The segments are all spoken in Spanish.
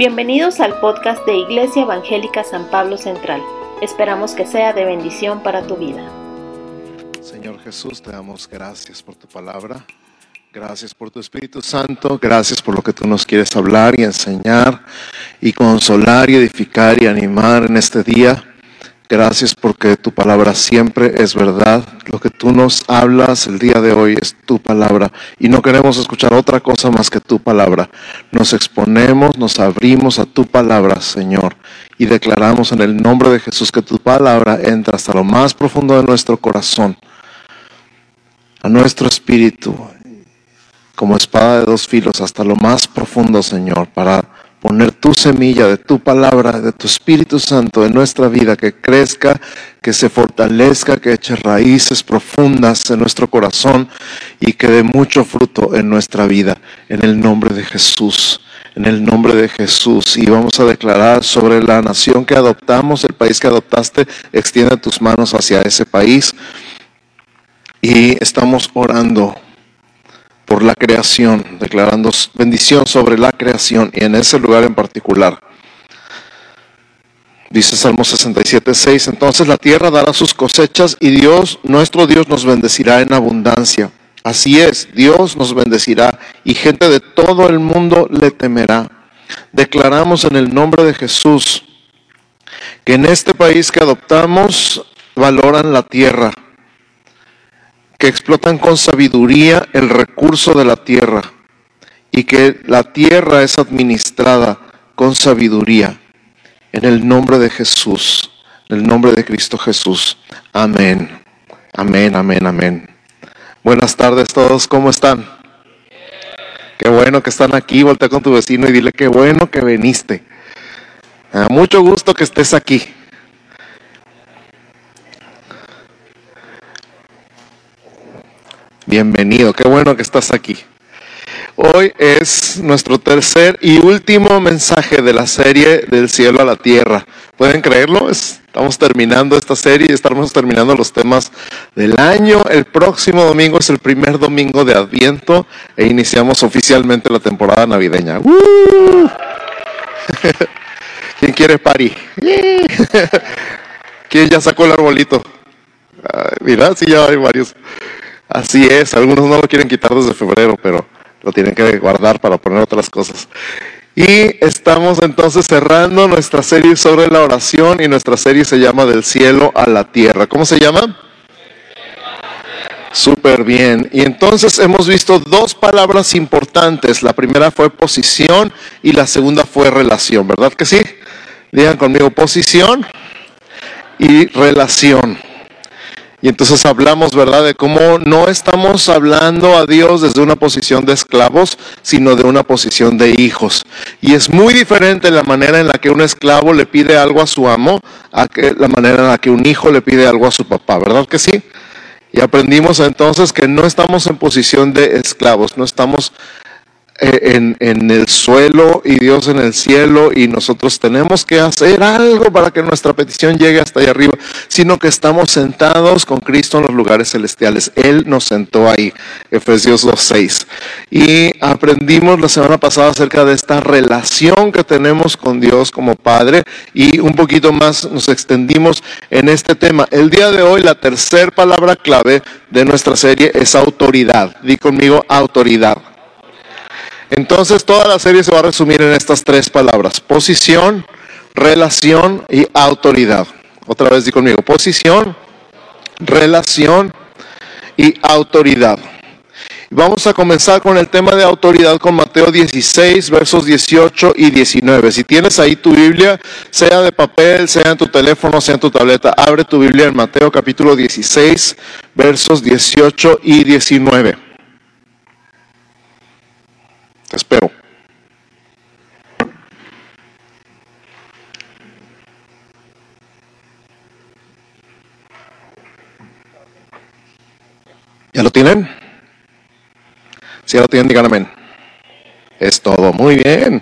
Bienvenidos al podcast de Iglesia Evangélica San Pablo Central. Esperamos que sea de bendición para tu vida. Señor Jesús, te damos gracias por tu palabra. Gracias por tu Espíritu Santo. Gracias por lo que tú nos quieres hablar y enseñar y consolar y edificar y animar en este día. Gracias porque tu palabra siempre es verdad. Lo que tú nos hablas el día de hoy es tu palabra y no queremos escuchar otra cosa más que tu palabra. Nos exponemos, nos abrimos a tu palabra, Señor, y declaramos en el nombre de Jesús que tu palabra entra hasta lo más profundo de nuestro corazón, a nuestro espíritu, como espada de dos filos, hasta lo más profundo, Señor, para poner tu semilla de tu palabra, de tu Espíritu Santo en nuestra vida, que crezca, que se fortalezca, que eche raíces profundas en nuestro corazón y que dé mucho fruto en nuestra vida, en el nombre de Jesús. En el nombre de Jesús. Y vamos a declarar sobre la nación que adoptamos, el país que adoptaste, extiende tus manos hacia ese país. Y estamos orando por la creación, declarando bendición sobre la creación y en ese lugar en particular. Dice Salmo 67, 6, entonces la tierra dará sus cosechas y Dios, nuestro Dios, nos bendecirá en abundancia. Así es, Dios nos bendecirá y gente de todo el mundo le temerá. Declaramos en el nombre de Jesús que en este país que adoptamos valoran la tierra, que explotan con sabiduría el recurso de la tierra y que la tierra es administrada con sabiduría. En el nombre de Jesús, en el nombre de Cristo Jesús. Amén. Amén, amén, amén. Buenas tardes todos, ¿cómo están? Qué bueno que están aquí, voltea con tu vecino y dile qué bueno que viniste. mucho gusto que estés aquí. Bienvenido, qué bueno que estás aquí. Hoy es nuestro tercer y último mensaje de la serie del cielo a la tierra. ¿Pueden creerlo? Estamos terminando esta serie y estamos terminando los temas del año. El próximo domingo es el primer domingo de Adviento e iniciamos oficialmente la temporada navideña. ¿Quién quiere party? ¿Quién ya sacó el arbolito? mira, sí, ya hay varios. Así es, algunos no lo quieren quitar desde febrero, pero lo tienen que guardar para poner otras cosas. Y estamos entonces cerrando nuestra serie sobre la oración y nuestra serie se llama Del cielo a la tierra. ¿Cómo se llama? Súper bien. Y entonces hemos visto dos palabras importantes. La primera fue posición y la segunda fue relación, ¿verdad que sí? Digan conmigo posición y relación. Y entonces hablamos, ¿verdad?, de cómo no estamos hablando a Dios desde una posición de esclavos, sino de una posición de hijos. Y es muy diferente la manera en la que un esclavo le pide algo a su amo a que la manera en la que un hijo le pide algo a su papá, ¿verdad que sí? Y aprendimos entonces que no estamos en posición de esclavos, no estamos en, en, el suelo y Dios en el cielo y nosotros tenemos que hacer algo para que nuestra petición llegue hasta allá arriba, sino que estamos sentados con Cristo en los lugares celestiales. Él nos sentó ahí, Efesios 2.6. Y aprendimos la semana pasada acerca de esta relación que tenemos con Dios como Padre y un poquito más nos extendimos en este tema. El día de hoy la tercera palabra clave de nuestra serie es autoridad. Di conmigo autoridad. Entonces toda la serie se va a resumir en estas tres palabras, posición, relación y autoridad. Otra vez di conmigo, posición, relación y autoridad. Vamos a comenzar con el tema de autoridad con Mateo 16, versos 18 y 19. Si tienes ahí tu Biblia, sea de papel, sea en tu teléfono, sea en tu tableta, abre tu Biblia en Mateo capítulo 16, versos 18 y 19. Te espero. ¿Ya lo tienen? Si ya lo tienen, digan amén. Es todo, muy bien.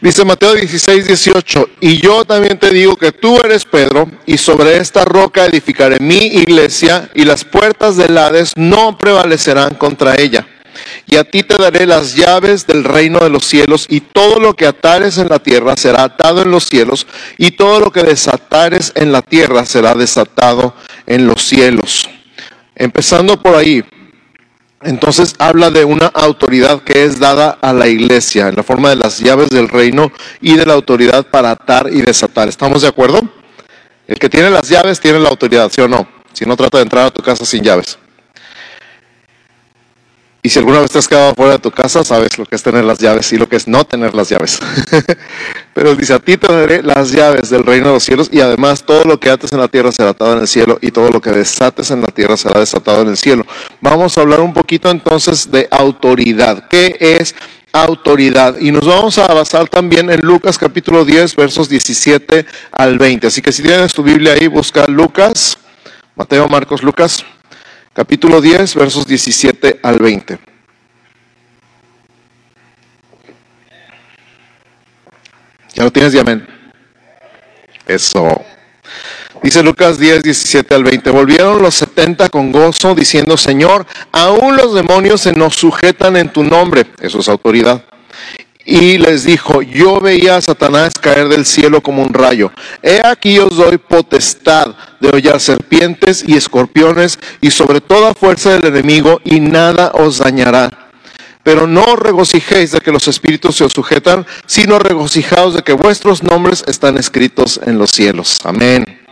Dice Mateo 16, 18, y yo también te digo que tú eres Pedro, y sobre esta roca edificaré mi iglesia, y las puertas del Hades no prevalecerán contra ella. Y a ti te daré las llaves del reino de los cielos, y todo lo que atares en la tierra será atado en los cielos, y todo lo que desatares en la tierra será desatado en los cielos. Empezando por ahí, entonces habla de una autoridad que es dada a la iglesia en la forma de las llaves del reino y de la autoridad para atar y desatar. ¿Estamos de acuerdo? El que tiene las llaves tiene la autoridad, ¿sí o no? Si no trata de entrar a tu casa sin llaves. Y si alguna vez te has quedado fuera de tu casa, sabes lo que es tener las llaves y lo que es no tener las llaves. Pero dice, a ti te daré las llaves del reino de los cielos y además todo lo que ates en la tierra será atado en el cielo y todo lo que desates en la tierra será desatado en el cielo. Vamos a hablar un poquito entonces de autoridad. ¿Qué es autoridad? Y nos vamos a basar también en Lucas capítulo 10, versos 17 al 20. Así que si tienes tu Biblia ahí, busca Lucas, Mateo, Marcos, Lucas capítulo 10, versos 17 al 20. ¿Ya lo tienes, Yamen? Eso. Dice Lucas 10, 17 al 20. Volvieron los 70 con gozo, diciendo, Señor, aún los demonios se nos sujetan en tu nombre. Eso es autoridad y les dijo, yo veía a Satanás caer del cielo como un rayo. He aquí os doy potestad de hollar serpientes y escorpiones y sobre toda fuerza del enemigo y nada os dañará. Pero no regocijéis de que los espíritus se os sujetan, sino regocijaos de que vuestros nombres están escritos en los cielos. Amén.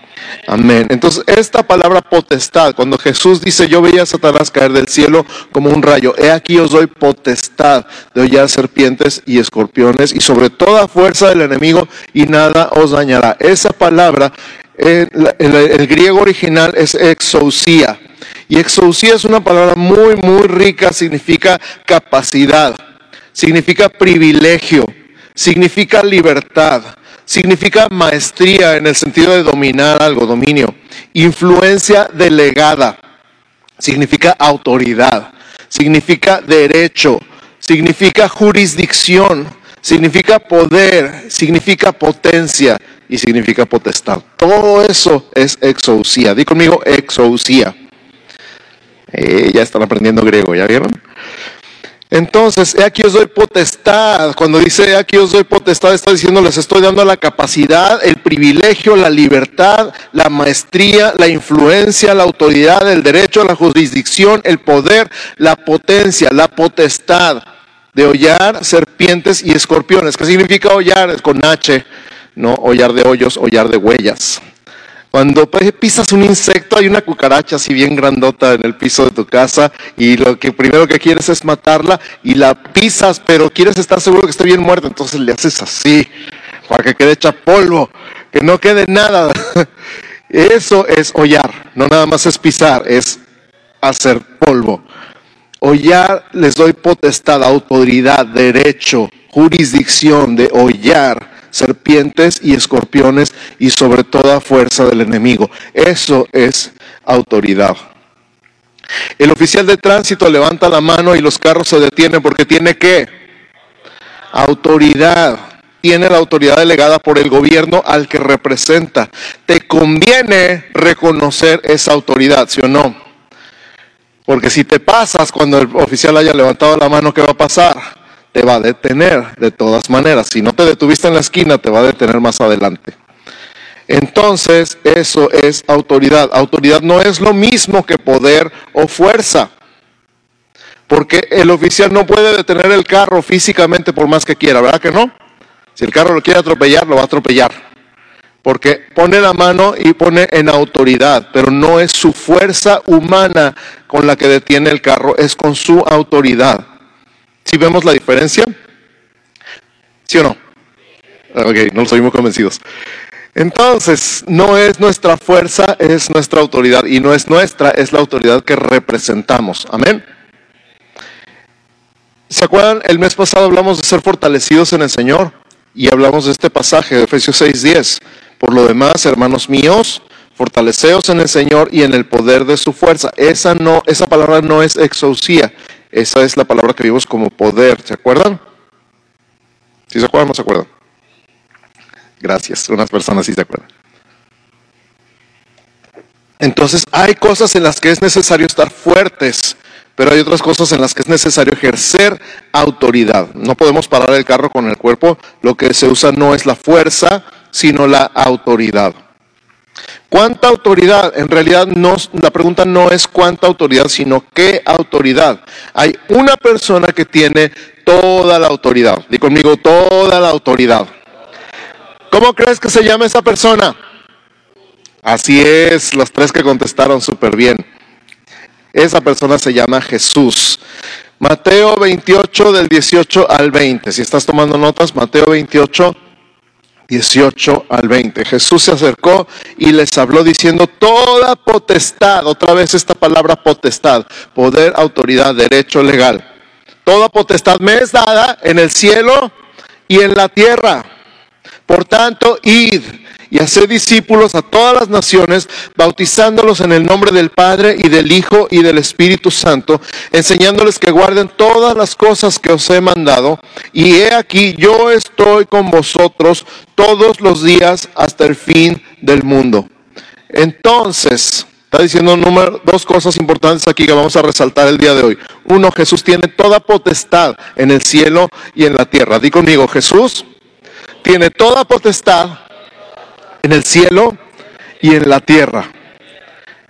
Amén. Entonces, esta palabra potestad, cuando Jesús dice, yo veía a Satanás caer del cielo como un rayo, he aquí os doy potestad de hollar serpientes y escorpiones y sobre toda fuerza del enemigo y nada os dañará. Esa palabra, el, el griego original es exousia. Y exousia es una palabra muy, muy rica, significa capacidad, significa privilegio, significa libertad significa maestría en el sentido de dominar algo, dominio. Influencia delegada significa autoridad, significa derecho, significa jurisdicción, significa poder, significa potencia y significa potestad. Todo eso es exousia. Di conmigo exousia. Eh, ya están aprendiendo griego, ¿ya vieron? Entonces, aquí os doy potestad. Cuando dice aquí os doy potestad, está diciendo les estoy dando la capacidad, el privilegio, la libertad, la maestría, la influencia, la autoridad, el derecho, la jurisdicción, el poder, la potencia, la potestad de hollar serpientes y escorpiones. ¿Qué significa hollar? Con H, no hollar de hoyos, hollar de huellas. Cuando pisas un insecto, hay una cucaracha así bien grandota en el piso de tu casa y lo que primero que quieres es matarla y la pisas, pero quieres estar seguro que esté bien muerta, entonces le haces así para que quede hecha polvo, que no quede nada. Eso es hollar, no nada más es pisar, es hacer polvo. Hollar les doy potestad, autoridad, derecho, jurisdicción de hollar serpientes y escorpiones y sobre toda fuerza del enemigo. Eso es autoridad. El oficial de tránsito levanta la mano y los carros se detienen porque tiene que autoridad. Tiene la autoridad delegada por el gobierno al que representa. Te conviene reconocer esa autoridad, ¿sí o no? Porque si te pasas cuando el oficial haya levantado la mano, ¿qué va a pasar? Te va a detener de todas maneras. Si no te detuviste en la esquina, te va a detener más adelante. Entonces, eso es autoridad. Autoridad no es lo mismo que poder o fuerza. Porque el oficial no puede detener el carro físicamente por más que quiera, ¿verdad que no? Si el carro lo quiere atropellar, lo va a atropellar. Porque pone la mano y pone en autoridad, pero no es su fuerza humana con la que detiene el carro, es con su autoridad. ¿Sí vemos la diferencia? ¿Sí o no? Ok, no los oímos convencidos. Entonces, no es nuestra fuerza, es nuestra autoridad. Y no es nuestra, es la autoridad que representamos. Amén. ¿Se acuerdan? El mes pasado hablamos de ser fortalecidos en el Señor. Y hablamos de este pasaje de Efesios 6:10. Por lo demás, hermanos míos, fortaleceos en el Señor y en el poder de su fuerza. Esa, no, esa palabra no es exousia, esa es la palabra que vimos como poder, ¿se acuerdan? ¿Sí se acuerdan o no se acuerdan? Gracias, unas personas sí se acuerdan. Entonces hay cosas en las que es necesario estar fuertes pero hay otras cosas en las que es necesario ejercer autoridad. No podemos parar el carro con el cuerpo, lo que se usa no es la fuerza, sino la autoridad. ¿Cuánta autoridad? En realidad no, la pregunta no es cuánta autoridad, sino qué autoridad. Hay una persona que tiene toda la autoridad. Di conmigo, toda la autoridad. ¿Cómo crees que se llama esa persona? Así es, los tres que contestaron súper bien. Esa persona se llama Jesús. Mateo 28 del 18 al 20. Si estás tomando notas, Mateo 28 18 al 20. Jesús se acercó y les habló diciendo, toda potestad, otra vez esta palabra potestad, poder, autoridad, derecho legal. Toda potestad me es dada en el cielo y en la tierra. Por tanto, id y hacer discípulos a todas las naciones, bautizándolos en el nombre del Padre y del Hijo y del Espíritu Santo, enseñándoles que guarden todas las cosas que os he mandado. Y he aquí, yo estoy con vosotros todos los días hasta el fin del mundo. Entonces, Está diciendo número, dos cosas importantes aquí que vamos a resaltar el día de hoy. Uno, Jesús tiene toda potestad en el cielo y en la tierra. Di conmigo, Jesús tiene toda potestad en el cielo y en la tierra.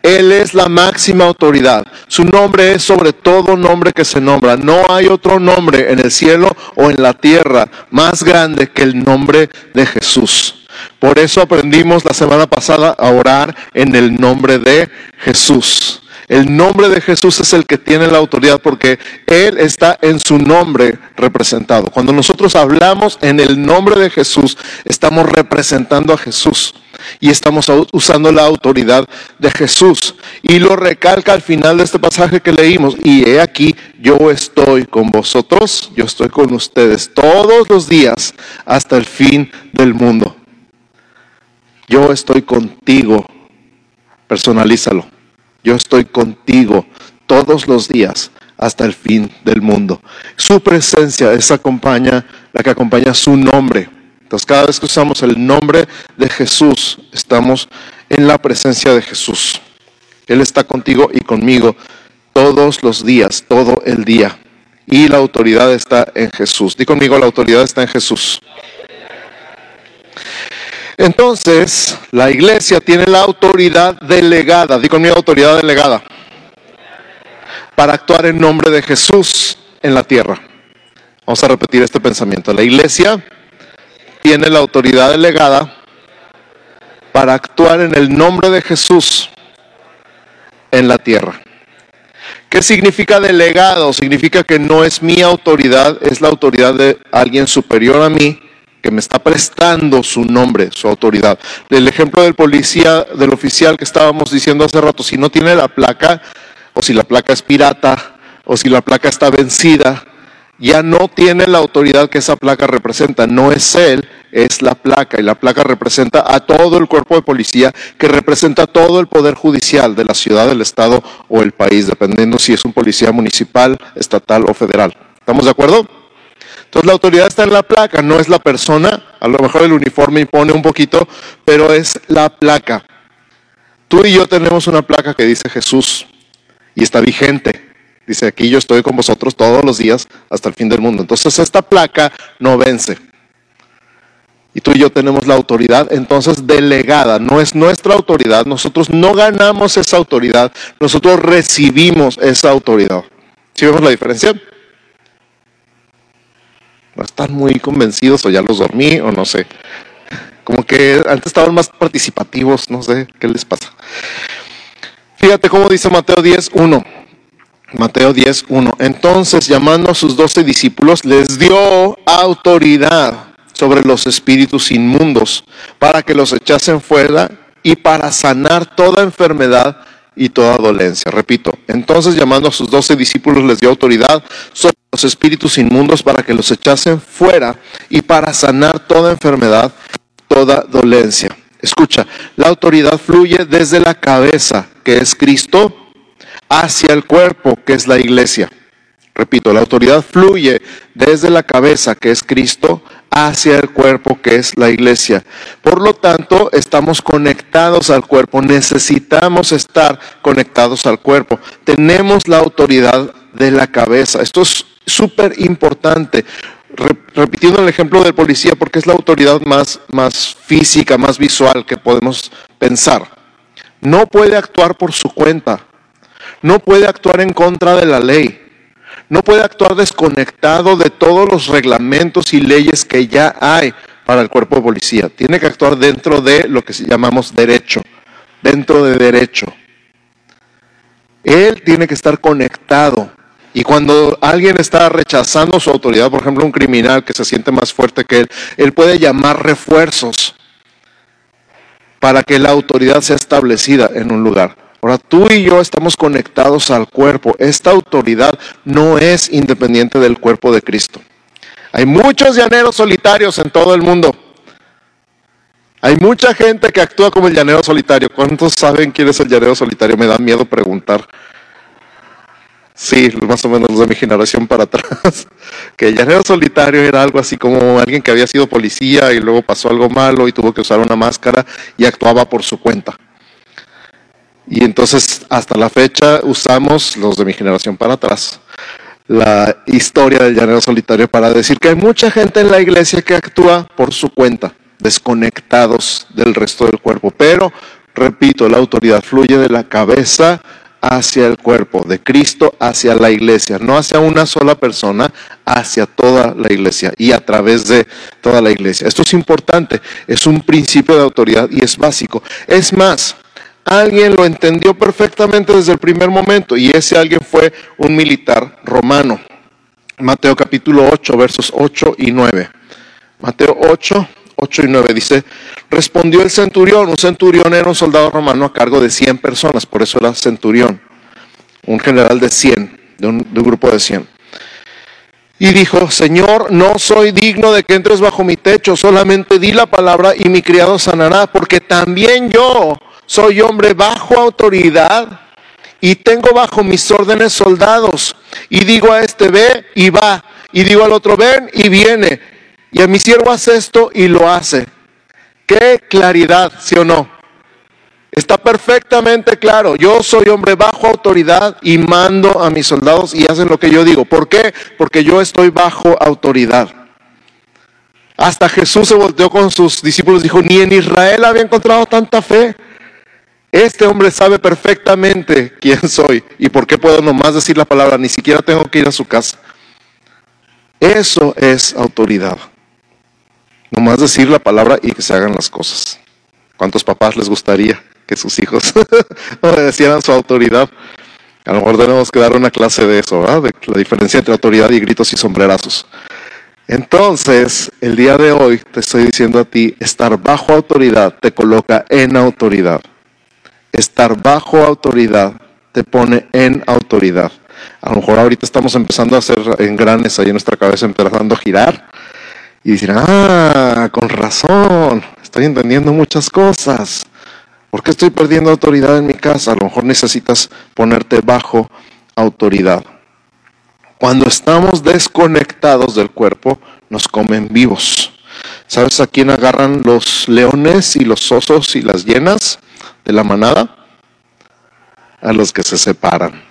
Él es la máxima autoridad. Su nombre es sobre todo nombre que se nombra. No hay otro nombre en el cielo o en la tierra más grande que el nombre de Jesús. Por eso aprendimos la semana pasada a orar en el nombre de Jesús. El nombre de Jesús es el que tiene la autoridad porque Él está en su nombre representado. Cuando nosotros hablamos en el nombre de Jesús, estamos representando a Jesús y estamos usando la autoridad de Jesús. Y lo recalca al final de este pasaje que leímos. Y he aquí, yo estoy con vosotros, yo estoy con ustedes todos los días hasta el fin del mundo. Yo estoy contigo. Personalízalo. Yo estoy contigo todos los días hasta el fin del mundo. Su presencia es acompaña, la que acompaña su nombre. Entonces, cada vez que usamos el nombre de Jesús, estamos en la presencia de Jesús. Él está contigo y conmigo todos los días, todo el día. Y la autoridad está en Jesús. Di conmigo, la autoridad está en Jesús. Entonces, la iglesia tiene la autoridad delegada, digo mi autoridad delegada, para actuar en nombre de Jesús en la tierra. Vamos a repetir este pensamiento. La iglesia tiene la autoridad delegada para actuar en el nombre de Jesús en la tierra. ¿Qué significa delegado? Significa que no es mi autoridad, es la autoridad de alguien superior a mí que me está prestando su nombre, su autoridad. El ejemplo del policía, del oficial que estábamos diciendo hace rato, si no tiene la placa, o si la placa es pirata, o si la placa está vencida, ya no tiene la autoridad que esa placa representa. No es él, es la placa. Y la placa representa a todo el cuerpo de policía, que representa todo el poder judicial de la ciudad, del estado o el país, dependiendo si es un policía municipal, estatal o federal. ¿Estamos de acuerdo? Entonces la autoridad está en la placa, no es la persona. A lo mejor el uniforme impone un poquito, pero es la placa. Tú y yo tenemos una placa que dice Jesús y está vigente. Dice aquí yo estoy con vosotros todos los días hasta el fin del mundo. Entonces esta placa no vence. Y tú y yo tenemos la autoridad entonces delegada. No es nuestra autoridad. Nosotros no ganamos esa autoridad. Nosotros recibimos esa autoridad. ¿Sí vemos la diferencia? No están muy convencidos o ya los dormí o no sé. Como que antes estaban más participativos, no sé qué les pasa. Fíjate cómo dice Mateo 10.1. Mateo 10.1. Entonces, llamando a sus doce discípulos, les dio autoridad sobre los espíritus inmundos para que los echasen fuera y para sanar toda enfermedad y toda dolencia. Repito, entonces llamando a sus doce discípulos les dio autoridad sobre los espíritus inmundos para que los echasen fuera y para sanar toda enfermedad, toda dolencia. Escucha, la autoridad fluye desde la cabeza, que es Cristo, hacia el cuerpo, que es la iglesia. Repito, la autoridad fluye desde la cabeza, que es Cristo, hacia el cuerpo que es la iglesia. Por lo tanto, estamos conectados al cuerpo, necesitamos estar conectados al cuerpo. Tenemos la autoridad de la cabeza. Esto es súper importante. Repitiendo el ejemplo del policía, porque es la autoridad más, más física, más visual que podemos pensar. No puede actuar por su cuenta. No puede actuar en contra de la ley no puede actuar desconectado de todos los reglamentos y leyes que ya hay para el cuerpo de policía. Tiene que actuar dentro de lo que llamamos derecho, dentro de derecho. Él tiene que estar conectado. Y cuando alguien está rechazando su autoridad, por ejemplo, un criminal que se siente más fuerte que él, él puede llamar refuerzos para que la autoridad sea establecida en un lugar. Ahora tú y yo estamos conectados al cuerpo. Esta autoridad no es independiente del cuerpo de Cristo. Hay muchos llaneros solitarios en todo el mundo. Hay mucha gente que actúa como el llanero solitario. ¿Cuántos saben quién es el llanero solitario? Me da miedo preguntar. Sí, más o menos los de mi generación para atrás. Que el llanero solitario era algo así como alguien que había sido policía y luego pasó algo malo y tuvo que usar una máscara y actuaba por su cuenta. Y entonces hasta la fecha usamos, los de mi generación para atrás, la historia del llanero solitario para decir que hay mucha gente en la iglesia que actúa por su cuenta, desconectados del resto del cuerpo. Pero, repito, la autoridad fluye de la cabeza hacia el cuerpo, de Cristo hacia la iglesia, no hacia una sola persona, hacia toda la iglesia y a través de toda la iglesia. Esto es importante, es un principio de autoridad y es básico. Es más, alguien lo entendió perfectamente desde el primer momento y ese alguien fue un militar romano. Mateo capítulo 8, versos 8 y 9. Mateo 8, 8 y 9 dice, respondió el centurión, un centurión era un soldado romano a cargo de 100 personas, por eso era centurión, un general de 100, de un, grupo de 100. Y dijo, Señor, no soy digno de que entres bajo mi techo, solamente di la palabra y mi criado sanará, porque también yo soy hombre bajo autoridad y tengo bajo mis órdenes soldados. Y digo a este, ve y va. Y digo al otro, ven y viene. Y a mi siervo hace esto y lo hace. Qué claridad, ¿sí o no? Está perfectamente claro. Yo soy hombre bajo autoridad y mando a mis soldados y hacen lo que yo digo. ¿Por qué? Porque yo estoy bajo autoridad. Hasta Jesús se volteó con sus discípulos y dijo, ni en Israel había encontrado tanta fe. Este hombre sabe perfectamente quién soy y por qué puedo nomás decir la palabra, ni siquiera tengo que ir a su casa. Eso es autoridad. Nomás decir la palabra y que se hagan las cosas. ¿Cuántos papás les gustaría que sus hijos obedecieran su autoridad? A lo mejor tenemos que dar una clase de eso, ¿verdad? De la diferencia entre autoridad y gritos y sombrerazos. Entonces, el día de hoy te estoy diciendo a ti, estar bajo autoridad te coloca en autoridad estar bajo autoridad te pone en autoridad. A lo mejor ahorita estamos empezando a hacer engranes ahí en nuestra cabeza, empezando a girar. Y dicen, ah, con razón, estoy entendiendo muchas cosas. ¿Por qué estoy perdiendo autoridad en mi casa? A lo mejor necesitas ponerte bajo autoridad. Cuando estamos desconectados del cuerpo, nos comen vivos. ¿Sabes a quién agarran los leones y los osos y las hienas? De la manada? A los que se separan.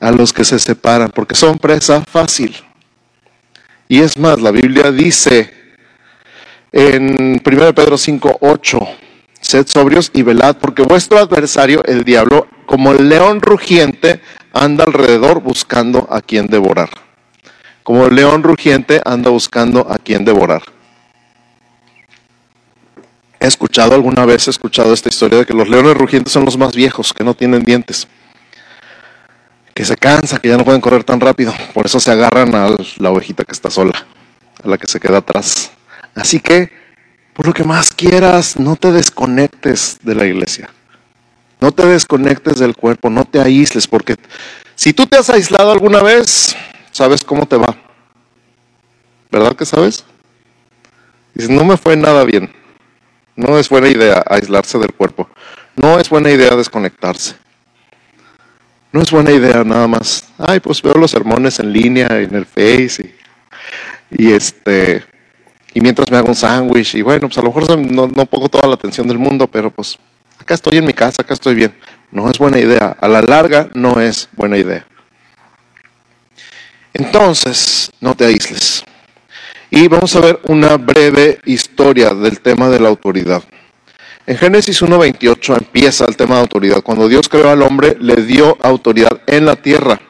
A los que se separan, porque son presa fácil. Y es más, la Biblia dice en 1 Pedro 5, 8, sed sobrios y velad, porque vuestro adversario, el diablo, como el león rugiente, anda alrededor buscando a quien devorar. Como el león rugiente anda buscando a quien devorar. He escuchado alguna vez, he escuchado esta historia de que los leones rugientes son los más viejos, que no tienen dientes, que se cansa, que ya no pueden correr tan rápido, por eso se agarran a la ovejita que está sola, a la que se queda atrás. Así que, por lo que más quieras, no te desconectes de la iglesia. No te desconectes del cuerpo, no te aísles, porque si tú te has aislado alguna vez, sabes cómo te va. ¿Verdad que sabes? Dices, no me fue nada bien. No es buena idea aislarse del cuerpo. No es buena idea desconectarse. No es buena idea nada más. Ay, pues veo los sermones en línea, en el Face. Y este, y mientras me hago un sándwich, y bueno, pues a lo mejor no, no pongo toda la atención del mundo, pero pues acá estoy en mi casa, acá estoy bien. No es buena idea. A la larga no es buena idea. Entonces, no te aísles. Y vamos a ver una breve historia del tema de la autoridad. En Génesis 1.28 empieza el tema de autoridad. Cuando Dios creó al hombre, le dio autoridad en la tierra.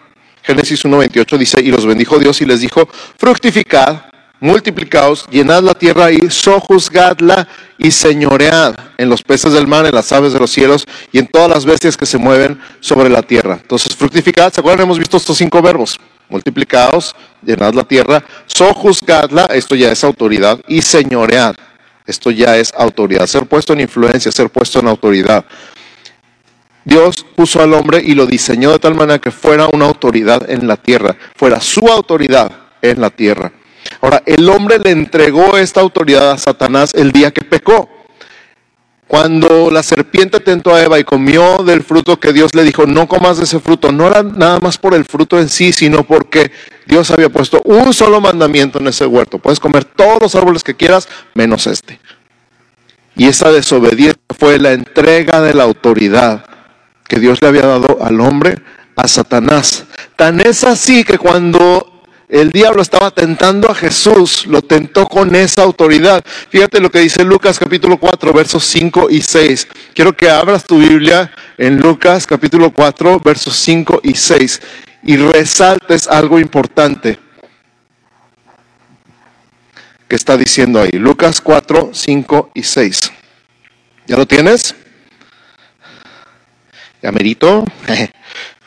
Génesis 1.28 dice, y los bendijo Dios y les dijo, fructificad, multiplicaos, llenad la tierra y sojuzgadla y señoread en los peces del mar, en las aves de los cielos y en todas las bestias que se mueven sobre la tierra. Entonces, fructificad, ¿se acuerdan? Hemos visto estos cinco verbos multiplicaos, llenad la tierra, sojuzgadla, esto ya es autoridad, y señoread, esto ya es autoridad, ser puesto en influencia, ser puesto en autoridad. Dios puso al hombre y lo diseñó de tal manera que fuera una autoridad en la tierra, fuera su autoridad en la tierra. Ahora, el hombre le entregó esta autoridad a Satanás el día que pecó. Cuando la serpiente tentó a Eva y comió del fruto que Dios le dijo, no comas de ese fruto, no era nada más por el fruto en sí, sino porque Dios había puesto un solo mandamiento en ese huerto. Puedes comer todos los árboles que quieras, menos este. Y esa desobediencia fue la entrega de la autoridad que Dios le había dado al hombre a Satanás. Tan es así que cuando el diablo estaba tentando a Jesús, lo tentó con esa autoridad. Fíjate lo que dice Lucas capítulo 4, versos 5 y 6. Quiero que abras tu Biblia en Lucas capítulo 4, versos 5 y 6 y resaltes algo importante que está diciendo ahí. Lucas 4, 5 y 6. ¿Ya lo tienes? ¿Ya merito?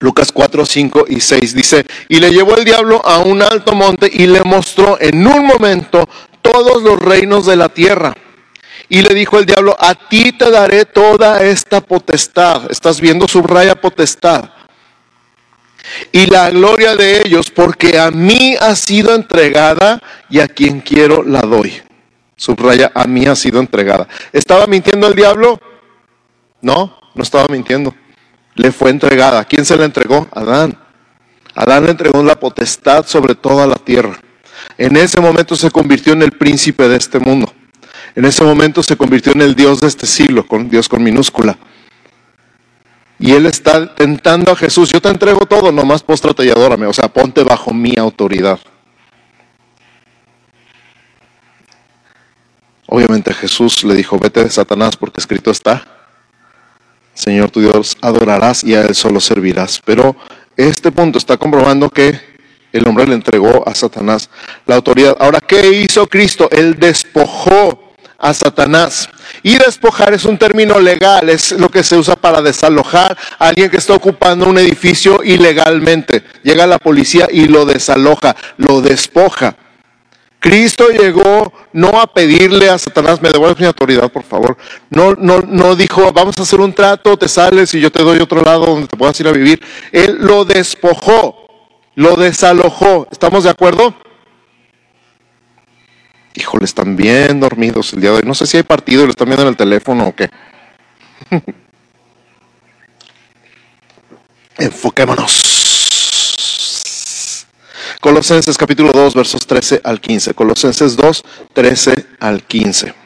Lucas 4, 5 y 6 dice, y le llevó el diablo a un alto monte y le mostró en un momento todos los reinos de la tierra. Y le dijo el diablo, a ti te daré toda esta potestad. Estás viendo, subraya potestad. Y la gloria de ellos, porque a mí ha sido entregada y a quien quiero la doy. Subraya, a mí ha sido entregada. ¿Estaba mintiendo el diablo? No, no estaba mintiendo le fue entregada. ¿A quién se le entregó? Adán. Adán le entregó la potestad sobre toda la tierra. En ese momento se convirtió en el príncipe de este mundo. En ese momento se convirtió en el Dios de este siglo, con Dios con minúscula. Y él está tentando a Jesús, yo te entrego todo, nomás póstrate y adórame, o sea, ponte bajo mi autoridad. Obviamente Jesús le dijo, vete de Satanás porque escrito está, Señor tu Dios adorarás y a Él solo servirás. Pero este punto está comprobando que el hombre le entregó a Satanás la autoridad. Ahora, ¿qué hizo Cristo? Él despojó a Satanás. Y despojar es un término legal, es lo que se usa para desalojar a alguien que está ocupando un edificio ilegalmente. Llega la policía y lo desaloja, lo despoja. Cristo llegó no a pedirle a Satanás, me devuelves mi autoridad, por favor. No, no, no dijo, vamos a hacer un trato, te sales y yo te doy otro lado donde te puedas ir a vivir. Él lo despojó, lo desalojó. ¿Estamos de acuerdo? Híjole, están bien dormidos el día de hoy. No sé si hay partido lo están viendo en el teléfono o qué. Enfoquémonos. Colosenses capítulo 2, versos 13 al 15. Colosenses 2, 13 al 15.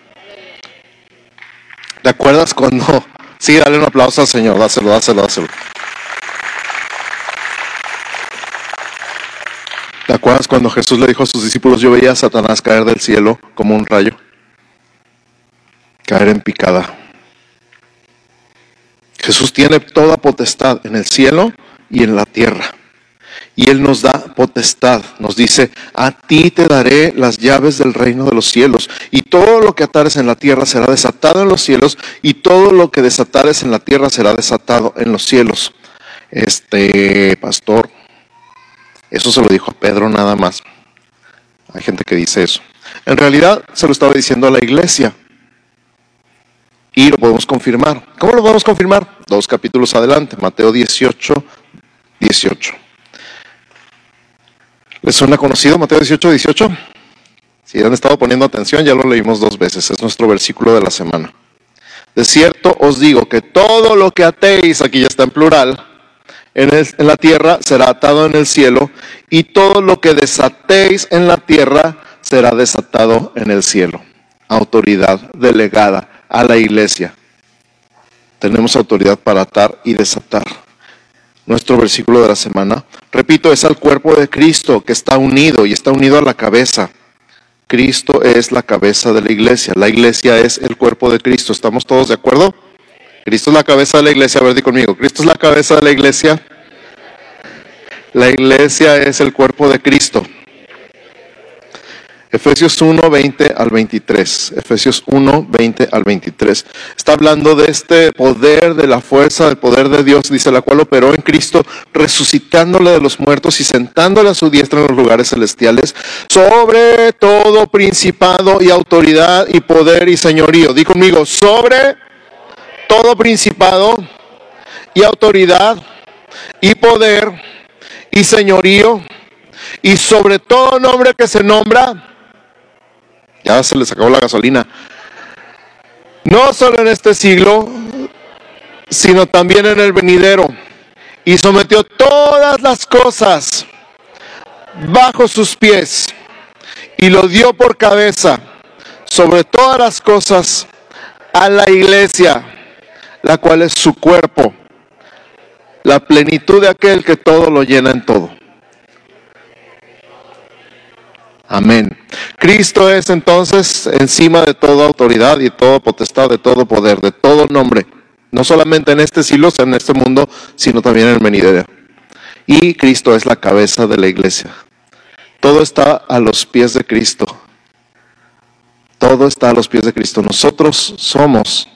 ¿Te acuerdas cuando... Sí, dale un aplauso al Señor, dáselo, dáselo, dáselo. ¿Te acuerdas cuando Jesús le dijo a sus discípulos, yo veía a Satanás caer del cielo como un rayo? Caer en picada. Jesús tiene toda potestad en el cielo y en la tierra. Y Él nos da potestad. Nos dice, a ti te daré las llaves del reino de los cielos. Y todo lo que atares en la tierra será desatado en los cielos. Y todo lo que desatares en la tierra será desatado en los cielos. este pastor, eso se lo dijo a Pedro nada más. Hay gente que dice eso. En realidad se lo estaba diciendo a la iglesia. Y lo podemos confirmar. ¿Cómo lo podemos confirmar? Dos capítulos adelante, Mateo 18, 18. ¿Les suena conocido Mateo 18, 18? Si han estado poniendo atención, ya lo leímos dos veces. Es nuestro versículo de la semana. De cierto os digo que todo lo que atéis, aquí ya está en plural, en, en, la tierra será atado en el cielo, y todo lo que desatéis en la tierra será desatado en el cielo. Autoridad delegada a la iglesia. Tenemos autoridad para atar y desatar. Nuestro versículo de la semana, repito, es al cuerpo de Cristo que está unido y está unido a la cabeza. Cristo es la cabeza de la iglesia. La iglesia es el cuerpo de Cristo. ¿Estamos todos de acuerdo? Cristo es la cabeza de la iglesia. A ver, di conmigo. Cristo es la cabeza de la iglesia. La iglesia es el cuerpo de Cristo. Efesios 1, 20 al 23. Efesios 1, 20 al 23. Está hablando de este poder, de la fuerza, del poder de Dios, dice la cual operó en Cristo, resucitándole de los muertos y sentándole a su diestra en los lugares celestiales, sobre todo principado y autoridad y poder y señorío. Di conmigo, sobre todo principado y autoridad y poder y señorío y sobre todo nombre que se nombra se les acabó la gasolina. No solo en este siglo, sino también en el venidero. Y sometió todas las cosas bajo sus pies y lo dio por cabeza sobre todas las cosas a la iglesia, la cual es su cuerpo, la plenitud de aquel que todo lo llena en todo. Amén. Cristo es entonces encima de toda autoridad y toda potestad, de todo poder, de todo nombre. No solamente en este siglo, en este mundo, sino también en el venidero. Y Cristo es la cabeza de la iglesia. Todo está a los pies de Cristo. Todo está a los pies de Cristo. Nosotros somos,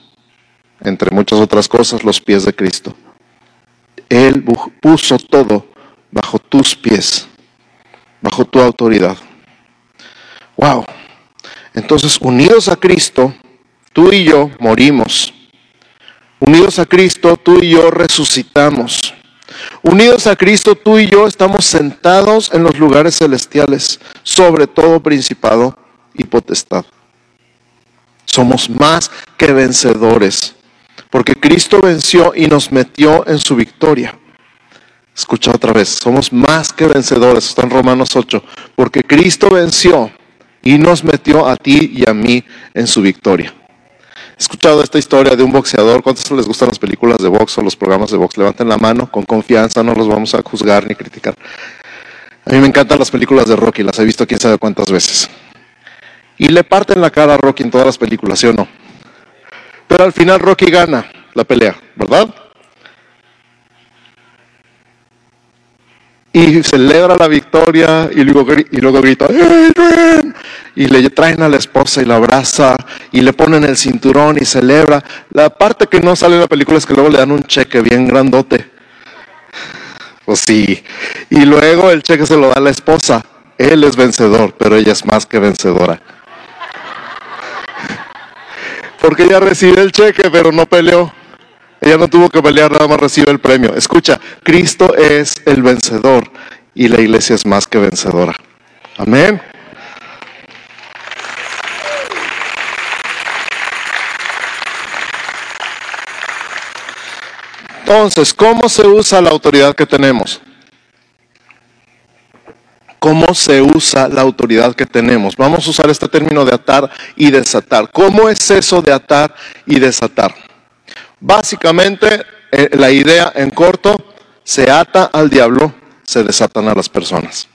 entre muchas otras cosas, los pies de Cristo. Él puso todo bajo tus pies, bajo tu autoridad. Wow. Entonces, unidos a Cristo, tú y yo morimos. Unidos a Cristo, tú y yo resucitamos. Unidos a Cristo, tú y yo estamos sentados en los lugares celestiales, sobre todo principado y potestad. Somos más que vencedores, porque Cristo venció y nos metió en su victoria. Escucha otra vez, somos más que vencedores, está en Romanos 8, porque Cristo venció y nos metió a ti y a mí en su victoria. He escuchado esta historia de un boxeador. ¿Cuántos les gustan las películas de box o los programas de box? Levanten la mano con confianza, no los vamos a juzgar ni criticar. A mí me encantan las películas de Rocky, las he visto quién sabe cuántas veces. Y le parten la cara a Rocky en todas las películas, ¿sí o no? Pero al final Rocky gana la pelea, ¿verdad? y celebra la victoria y luego, y luego grita, y le traen a la esposa y la abraza y le ponen el cinturón y celebra. La parte que no sale en la película es que luego le dan un cheque bien grandote. Pues sí. Y luego el cheque se lo da a la esposa. Él es vencedor, pero ella es más que vencedora. Porque ella recibe el cheque, pero no peleó. Ella no tuvo que pelear, nada más recibe el premio. Escucha, Cristo es el vencedor y la iglesia es más que vencedora. Amén. Entonces, ¿cómo se usa la autoridad que tenemos? ¿Cómo se usa la autoridad que tenemos? Vamos a usar este término de atar y desatar. ¿Cómo es eso de atar y desatar? Básicamente, eh, la idea en corto, se ata al diablo, se desatan a las personas.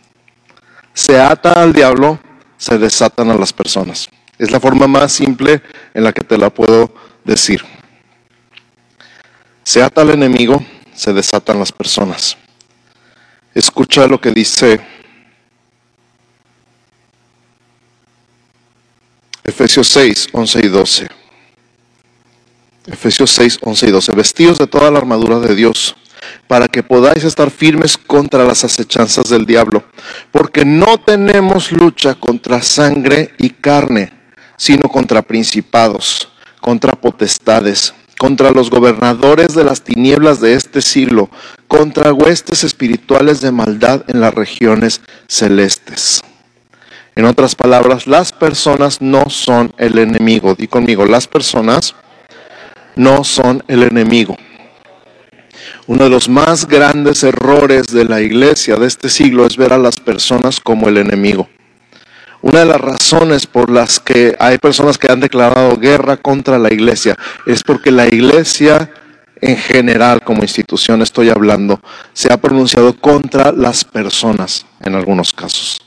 Se ata al diablo, se desatan a las personas. Es la forma más simple en la que te la puedo decir. Se ata al enemigo, se desatan las personas. Escucha lo que dice Efesios 6, 11 y 12. Efesios 6, 11 y 12. Vestidos de toda la armadura de Dios para que podáis estar firmes contra las acechanzas del diablo, porque no tenemos lucha contra sangre y carne, sino contra principados, contra potestades, contra los gobernadores de las tinieblas de este siglo, contra huestes espirituales de maldad en las regiones celestes. En otras palabras, las personas no son el enemigo. Di conmigo, las personas no son el enemigo. Uno de los más grandes errores de la iglesia de este siglo es ver a las personas como el enemigo. Una de las razones por las que hay personas que han declarado guerra contra la iglesia es porque la iglesia en general, como institución estoy hablando, se ha pronunciado contra las personas en algunos casos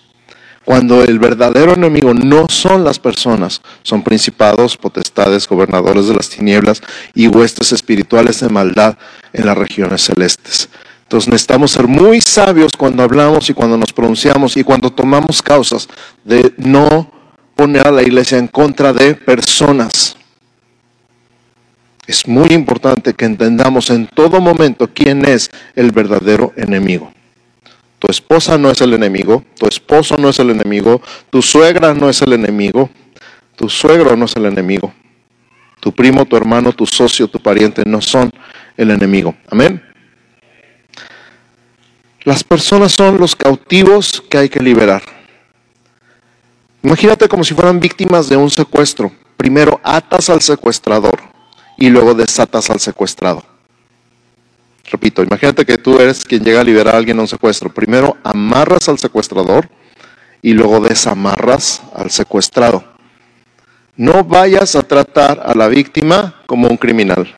cuando el verdadero enemigo no son las personas, son principados, potestades, gobernadores de las tinieblas y huestes espirituales de maldad en las regiones celestes. Entonces necesitamos ser muy sabios cuando hablamos y cuando nos pronunciamos y cuando tomamos causas de no poner a la iglesia en contra de personas. Es muy importante que entendamos en todo momento quién es el verdadero enemigo. Tu esposa no es el enemigo, tu esposo no es el enemigo, tu suegra no es el enemigo, tu suegro no es el enemigo, tu primo, tu hermano, tu socio, tu pariente no son el enemigo. Amén. Las personas son los cautivos que hay que liberar. Imagínate como si fueran víctimas de un secuestro. Primero atas al secuestrador y luego desatas al secuestrado. Repito, imagínate que tú eres quien llega a liberar a alguien a un secuestro. Primero amarras al secuestrador y luego desamarras al secuestrado. No vayas a tratar a la víctima como un criminal.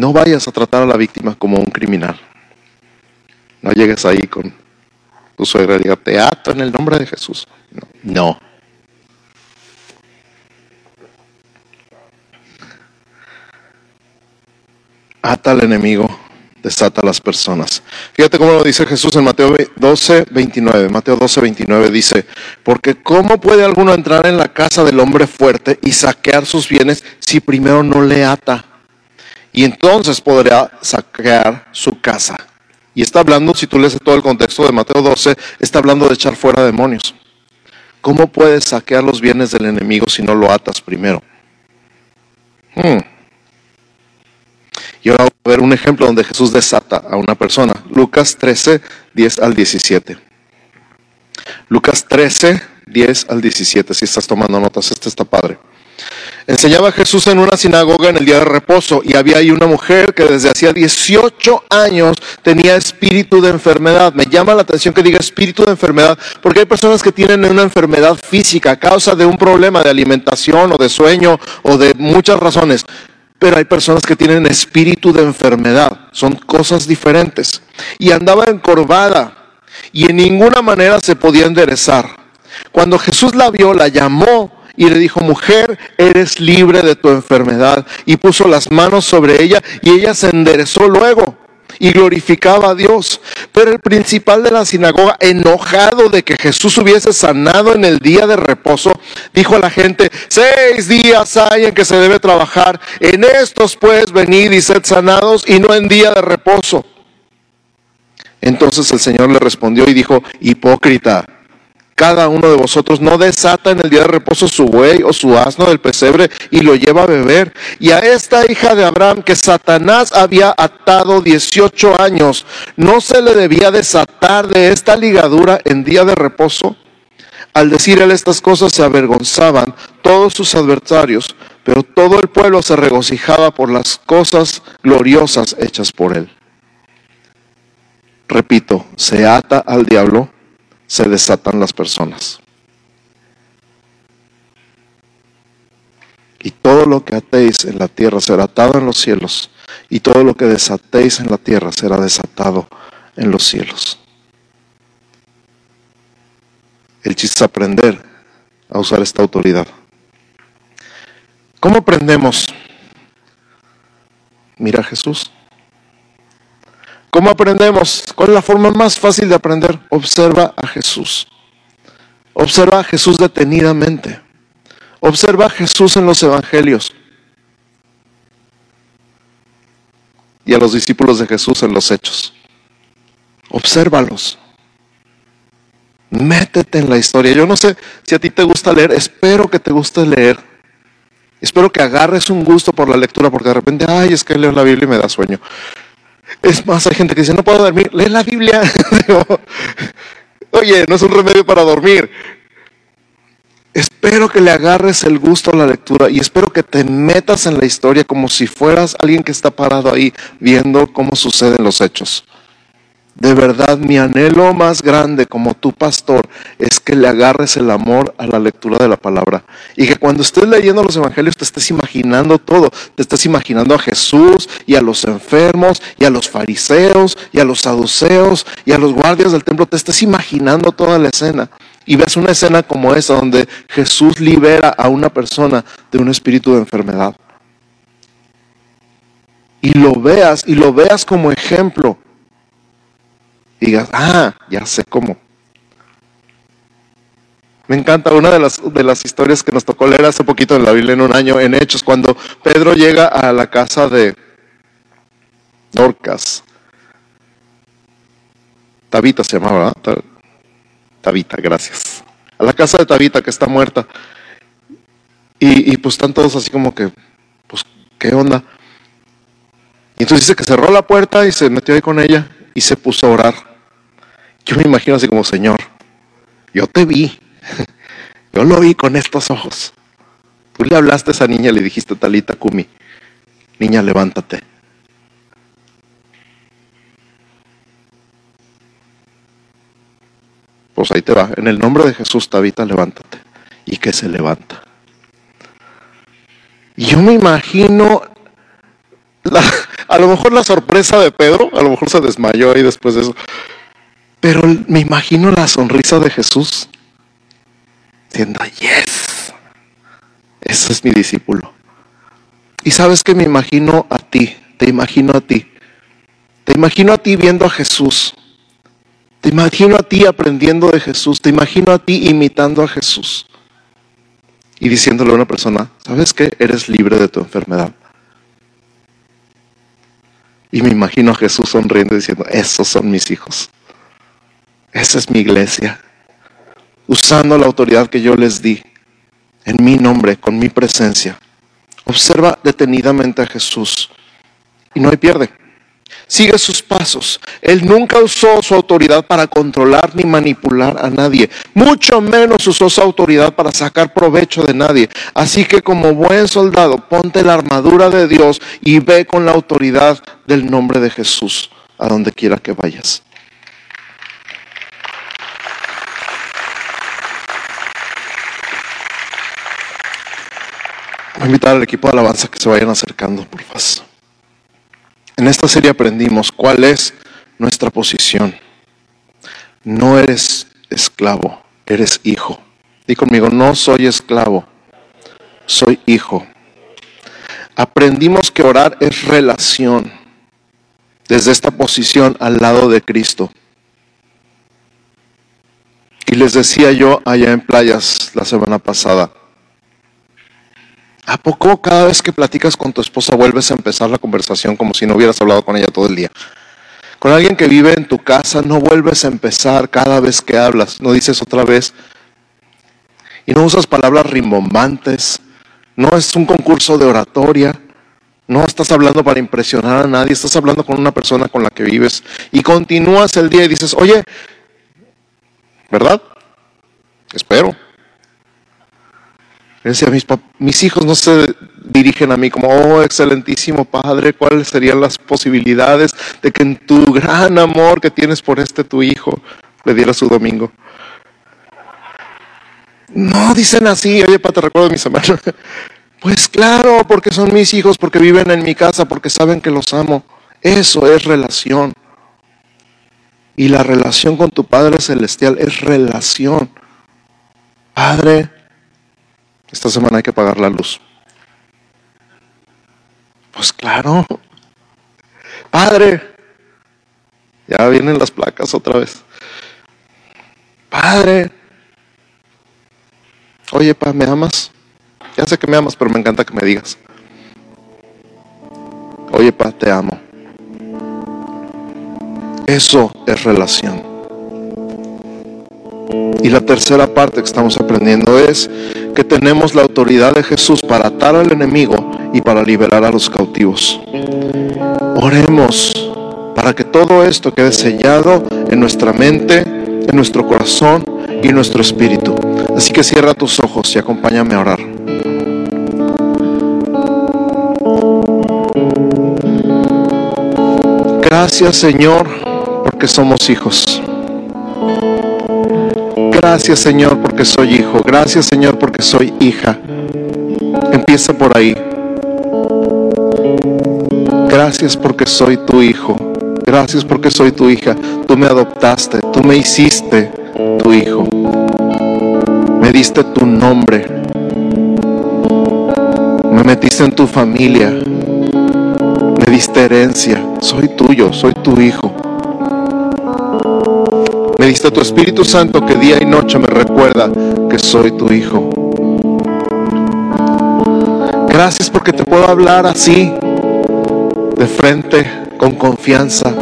No vayas a tratar a la víctima como un criminal. No llegues ahí con tu suegra y diga, te ato en el nombre de Jesús. no. ata al enemigo, desata a las personas. Fíjate cómo lo dice Jesús en Mateo 12, 29. Mateo 12, 29 dice, porque ¿cómo puede alguno entrar en la casa del hombre fuerte y saquear sus bienes si primero no le ata? Y entonces podrá saquear su casa. Y está hablando, si tú lees todo el contexto de Mateo 12, está hablando de echar fuera demonios. ¿Cómo puedes saquear los bienes del enemigo si no lo atas primero? Hmm. Y ahora vamos a ver un ejemplo donde Jesús desata a una persona. Lucas 13, 10 al 17. Lucas 13, 10 al 17. Si estás tomando notas, este está padre. Enseñaba Jesús en una sinagoga en el día de reposo y había ahí una mujer que desde hacía 18 años tenía espíritu de enfermedad. Me llama la atención que diga espíritu de enfermedad porque hay personas que tienen una enfermedad física a causa de un problema de alimentación o de sueño o de muchas razones. Pero hay personas que tienen espíritu de enfermedad, son cosas diferentes. Y andaba encorvada y en ninguna manera se podía enderezar. Cuando Jesús la vio, la llamó y le dijo, mujer, eres libre de tu enfermedad. Y puso las manos sobre ella y ella se enderezó luego y glorificaba a Dios. Pero el principal de la sinagoga, enojado de que Jesús hubiese sanado en el día de reposo, dijo a la gente, seis días hay en que se debe trabajar, en estos pues venid y sed sanados y no en día de reposo. Entonces el Señor le respondió y dijo, hipócrita cada uno de vosotros no desata en el día de reposo su buey o su asno del pesebre y lo lleva a beber. Y a esta hija de Abraham que Satanás había atado 18 años, ¿no se le debía desatar de esta ligadura en día de reposo? Al decir él estas cosas se avergonzaban todos sus adversarios, pero todo el pueblo se regocijaba por las cosas gloriosas hechas por él. Repito, se ata al diablo se desatan las personas. Y todo lo que atéis en la tierra será atado en los cielos, y todo lo que desatéis en la tierra será desatado en los cielos. El chiste es aprender a usar esta autoridad. ¿Cómo aprendemos? Mira Jesús. ¿Cómo aprendemos? ¿Cuál es la forma más fácil de aprender? Observa a Jesús. Observa a Jesús detenidamente. Observa a Jesús en los evangelios. y a los discípulos de Jesús en los hechos. Obsérvalos. Métete en la historia. Yo no sé si a ti te gusta leer, espero que te guste leer. Espero que agarres un gusto por la lectura, porque de repente, ay, es que leo la Biblia y me da sueño. Es más, hay gente que dice, no puedo dormir, lee la Biblia. Oye, no es un remedio para dormir. Espero que le agarres el gusto a la lectura y espero que te metas en la historia como si fueras alguien que está parado ahí viendo cómo suceden los hechos. De verdad, mi anhelo más grande como tu pastor es que le agarres el amor a la lectura de la palabra. Y que cuando estés leyendo los evangelios te estés imaginando todo. Te estés imaginando a Jesús y a los enfermos y a los fariseos y a los saduceos y a los guardias del templo. Te estés imaginando toda la escena. Y veas una escena como esa donde Jesús libera a una persona de un espíritu de enfermedad. Y lo veas y lo veas como ejemplo digas, ah, ya sé cómo. Me encanta una de las, de las historias que nos tocó leer hace poquito en la Biblia en un año, en Hechos, cuando Pedro llega a la casa de Dorcas. Tabita se llamaba, ¿verdad? Tabita, gracias. A la casa de Tabita que está muerta. Y, y pues están todos así como que, pues, ¿qué onda? Y entonces dice que cerró la puerta y se metió ahí con ella y se puso a orar. Yo me imagino así como, Señor, yo te vi, yo lo vi con estos ojos. Tú le hablaste a esa niña, le dijiste, Talita Kumi, niña, levántate. Pues ahí te va, en el nombre de Jesús, Tabita, levántate. Y que se levanta. Y yo me imagino a lo mejor la sorpresa de Pedro, a lo mejor se desmayó ahí después de eso. Pero me imagino la sonrisa de Jesús diciendo, yes, ese es mi discípulo. Y sabes que me imagino a ti, te imagino a ti. Te imagino a ti viendo a Jesús. Te imagino a ti aprendiendo de Jesús. Te imagino a ti imitando a Jesús. Y diciéndole a una persona, ¿sabes qué? Eres libre de tu enfermedad. Y me imagino a Jesús sonriendo diciendo, esos son mis hijos. Esa es mi iglesia. Usando la autoridad que yo les di en mi nombre, con mi presencia. Observa detenidamente a Jesús y no hay pierde. Sigue sus pasos. Él nunca usó su autoridad para controlar ni manipular a nadie. Mucho menos usó su autoridad para sacar provecho de nadie. Así que como buen soldado, ponte la armadura de Dios y ve con la autoridad del nombre de Jesús a donde quiera que vayas. Voy a invitar al equipo de alabanza que se vayan acercando, por favor. En esta serie aprendimos cuál es nuestra posición. No eres esclavo, eres hijo. Di conmigo, no soy esclavo, soy hijo. Aprendimos que orar es relación desde esta posición al lado de Cristo. Y les decía yo allá en playas la semana pasada, ¿A poco cada vez que platicas con tu esposa vuelves a empezar la conversación como si no hubieras hablado con ella todo el día? Con alguien que vive en tu casa no vuelves a empezar cada vez que hablas, no dices otra vez. Y no usas palabras rimbombantes, no es un concurso de oratoria, no estás hablando para impresionar a nadie, estás hablando con una persona con la que vives y continúas el día y dices, oye, ¿verdad? Espero. Decía, mis, mis hijos no se dirigen a mí como, oh, excelentísimo Padre, ¿cuáles serían las posibilidades de que en tu gran amor que tienes por este tu hijo le diera su domingo? No dicen así, oye, pa, te recuerdo mis hermanos. Pues claro, porque son mis hijos, porque viven en mi casa, porque saben que los amo. Eso es relación. Y la relación con tu Padre Celestial es relación. Padre, esta semana hay que pagar la luz. Pues claro. Padre, ya vienen las placas otra vez. Padre, oye, pa, ¿me amas? Ya sé que me amas, pero me encanta que me digas. Oye, pa, te amo. Eso es relación. Y la tercera parte que estamos aprendiendo es que tenemos la autoridad de Jesús para atar al enemigo y para liberar a los cautivos. Oremos para que todo esto quede sellado en nuestra mente, en nuestro corazón y en nuestro espíritu. Así que cierra tus ojos y acompáñame a orar. Gracias Señor porque somos hijos. Gracias Señor porque soy hijo. Gracias Señor porque soy hija. Empieza por ahí. Gracias porque soy tu hijo. Gracias porque soy tu hija. Tú me adoptaste. Tú me hiciste tu hijo. Me diste tu nombre. Me metiste en tu familia. Me diste herencia. Soy tuyo. Soy tu hijo. Me diste tu Espíritu Santo que día y noche me recuerda que soy tu hijo. Gracias porque te puedo hablar así, de frente, con confianza,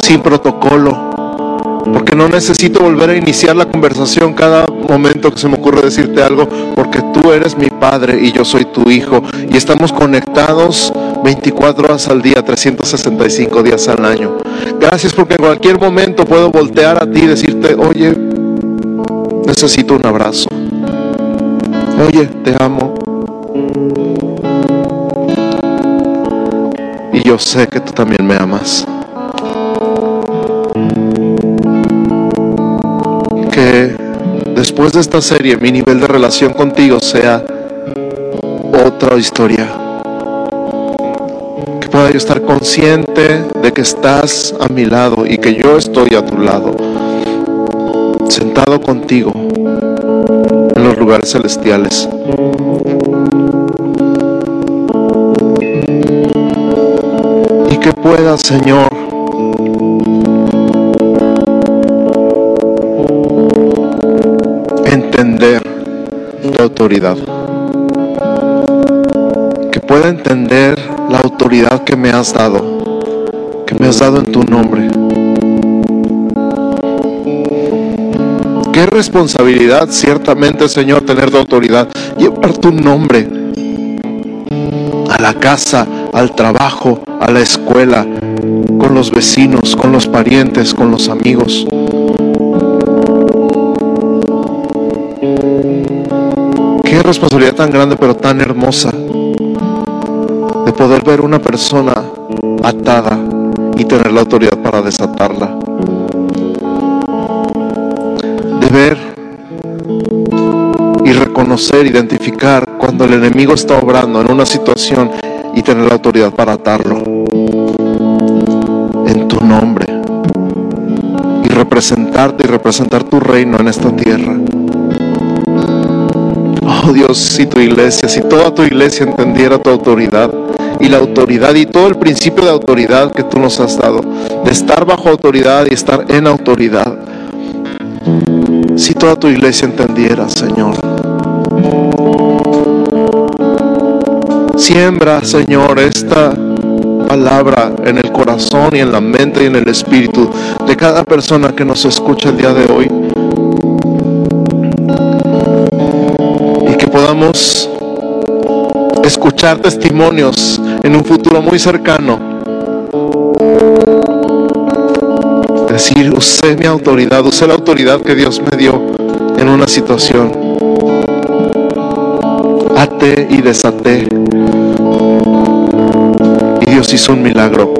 sin protocolo, porque no necesito volver a iniciar la conversación cada momento que se me ocurre decirte algo, porque tú eres mi Padre y yo soy tu Hijo y estamos conectados 24 horas al día, 365 días al año. Gracias porque en cualquier momento puedo voltear a ti y decirte, oye, necesito un abrazo. Oye, te amo. Y yo sé que tú también me amas. que después de esta serie mi nivel de relación contigo sea otra historia. Yo estar consciente de que estás a mi lado y que yo estoy a tu lado, sentado contigo en los lugares celestiales. Y que pueda, Señor, entender tu autoridad. Que pueda entender autoridad que me has dado, que me has dado en tu nombre. Qué responsabilidad, ciertamente, Señor, tener tu autoridad, llevar tu nombre a la casa, al trabajo, a la escuela, con los vecinos, con los parientes, con los amigos. Qué responsabilidad tan grande pero tan hermosa de poder ver una persona atada y tener la autoridad para desatarla. De ver y reconocer, identificar cuando el enemigo está obrando en una situación y tener la autoridad para atarlo. En tu nombre. Y representarte y representar tu reino en esta tierra. Oh Dios, si tu iglesia, si toda tu iglesia entendiera tu autoridad y la autoridad y todo el principio de autoridad que tú nos has dado, de estar bajo autoridad y estar en autoridad. Si toda tu iglesia entendiera, Señor. Siembra, Señor, esta palabra en el corazón y en la mente y en el espíritu de cada persona que nos escucha el día de hoy. podamos escuchar testimonios en un futuro muy cercano. Decir, usé mi autoridad, usé la autoridad que Dios me dio en una situación. Até y desaté. Y Dios hizo un milagro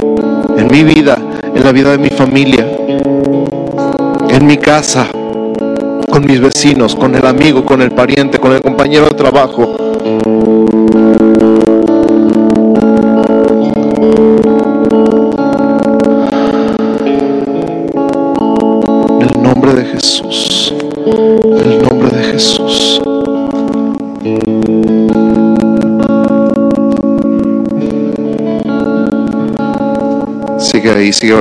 en mi vida, en la vida de mi familia, en mi casa con mis vecinos, con el amigo, con el pariente, con el compañero de trabajo. Sigue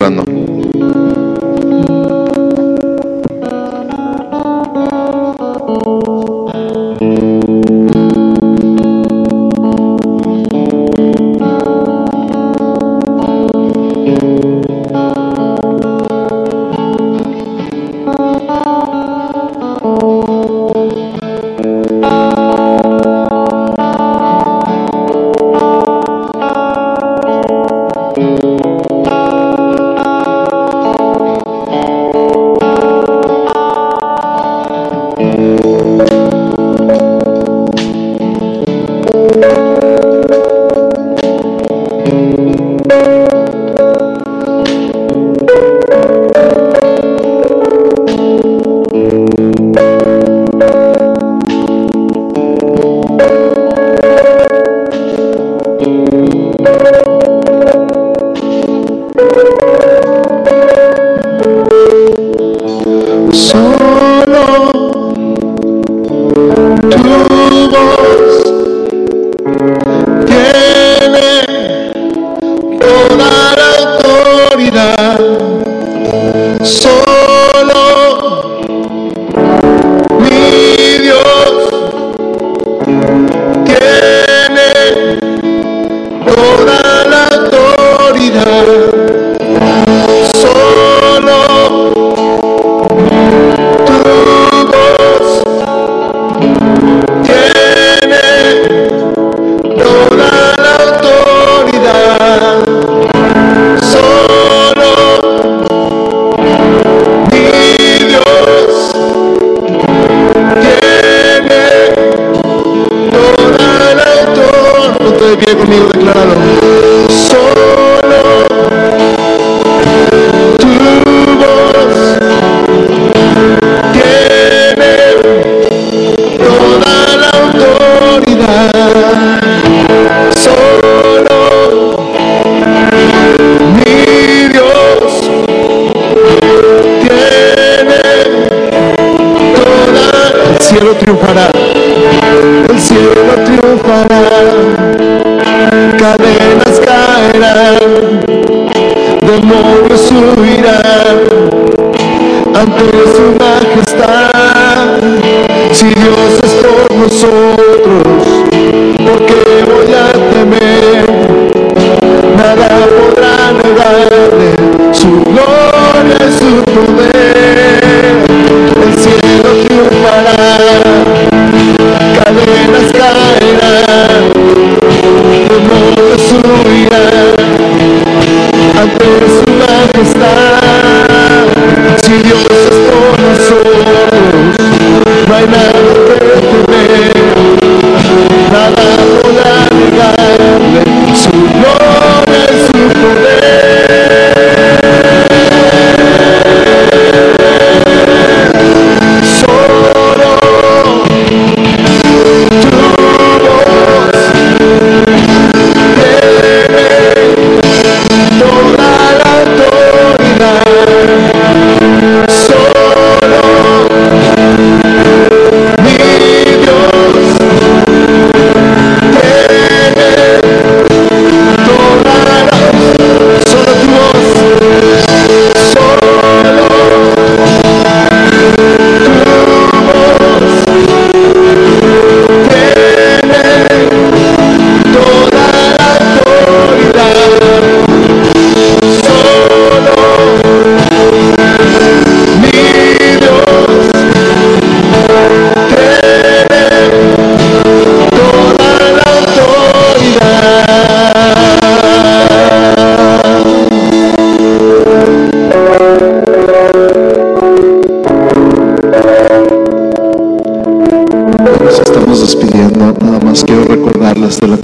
ahí,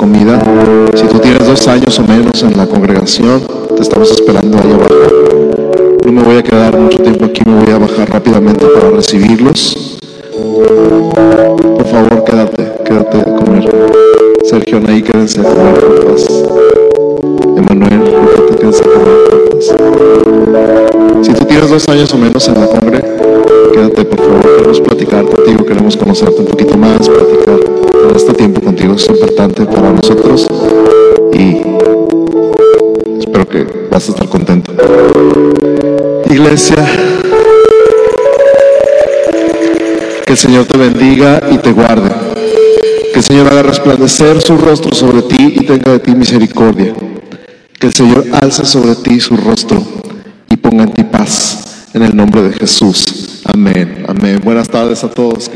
sigue orando. años o menos en la congregación. Te estamos esperando ahí abajo. No me voy a quedar mucho tiempo aquí, me voy a bajar rápidamente para recibirlos. Por favor, quédate, quédate a comer. Sergio, ahí quédense a comer, por favor. Emanuel, quédense a comer, por Si tú tienes dos años o menos en la congre, quédate, por favor. Queremos platicar contigo, queremos conocerte un poquito más, platicar. Es importante para nosotros y espero que vas a estar contento. Iglesia, que el Señor te bendiga y te guarde. Que el Señor haga resplandecer su rostro sobre ti y tenga de ti misericordia. Que el Señor alce sobre ti su rostro y ponga en ti paz. En el nombre de Jesús. Amén. Amén. Buenas tardes a todos.